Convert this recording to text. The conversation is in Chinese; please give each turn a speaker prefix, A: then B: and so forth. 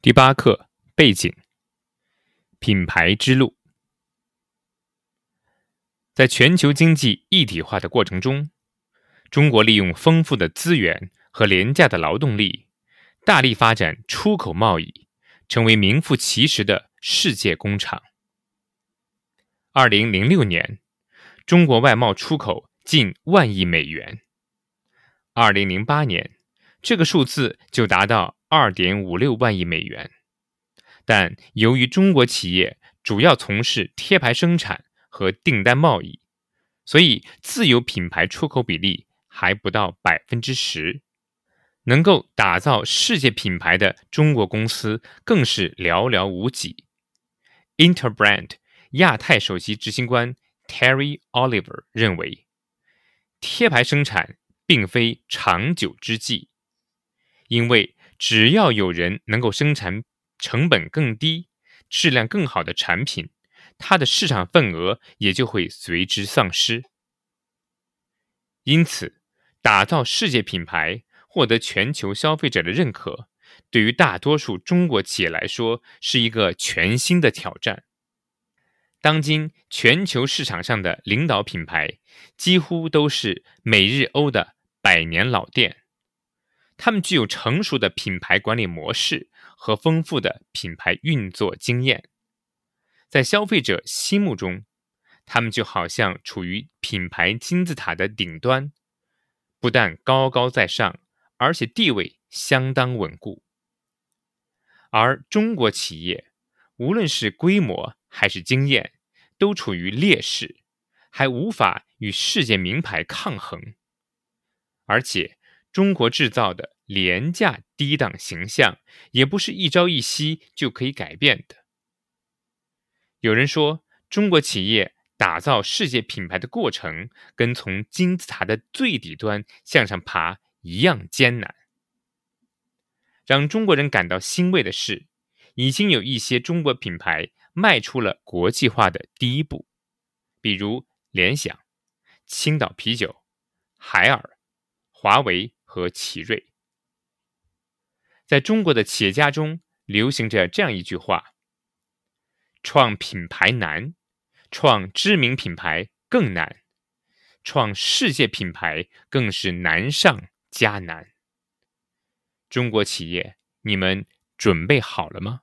A: 第八课背景：品牌之路。在全球经济一体化的过程中，中国利用丰富的资源和廉价的劳动力，大力发展出口贸易，成为名副其实的世界工厂。二零零六年，中国外贸出口近万亿美元；二零零八年，这个数字就达到。二点五六万亿美元，但由于中国企业主要从事贴牌生产和订单贸易，所以自有品牌出口比例还不到百分之十。能够打造世界品牌的中国公司更是寥寥无几。Interbrand 亚太首席执行官 Terry Oliver 认为，贴牌生产并非长久之计，因为。只要有人能够生产成本更低、质量更好的产品，它的市场份额也就会随之丧失。因此，打造世界品牌、获得全球消费者的认可，对于大多数中国企业来说是一个全新的挑战。当今全球市场上的领导品牌，几乎都是美日欧的百年老店。他们具有成熟的品牌管理模式和丰富的品牌运作经验，在消费者心目中，他们就好像处于品牌金字塔的顶端，不但高高在上，而且地位相当稳固。而中国企业，无论是规模还是经验，都处于劣势，还无法与世界名牌抗衡，而且。中国制造的廉价低档形象，也不是一朝一夕就可以改变的。有人说，中国企业打造世界品牌的过程，跟从金字塔的最底端向上爬一样艰难。让中国人感到欣慰的是，已经有一些中国品牌迈出了国际化的第一步，比如联想、青岛啤酒、海尔、华为。和奇瑞，在中国的企业家中流行着这样一句话：“创品牌难，创知名品牌更难，创世界品牌更是难上加难。”中国企业，你们准备好了吗？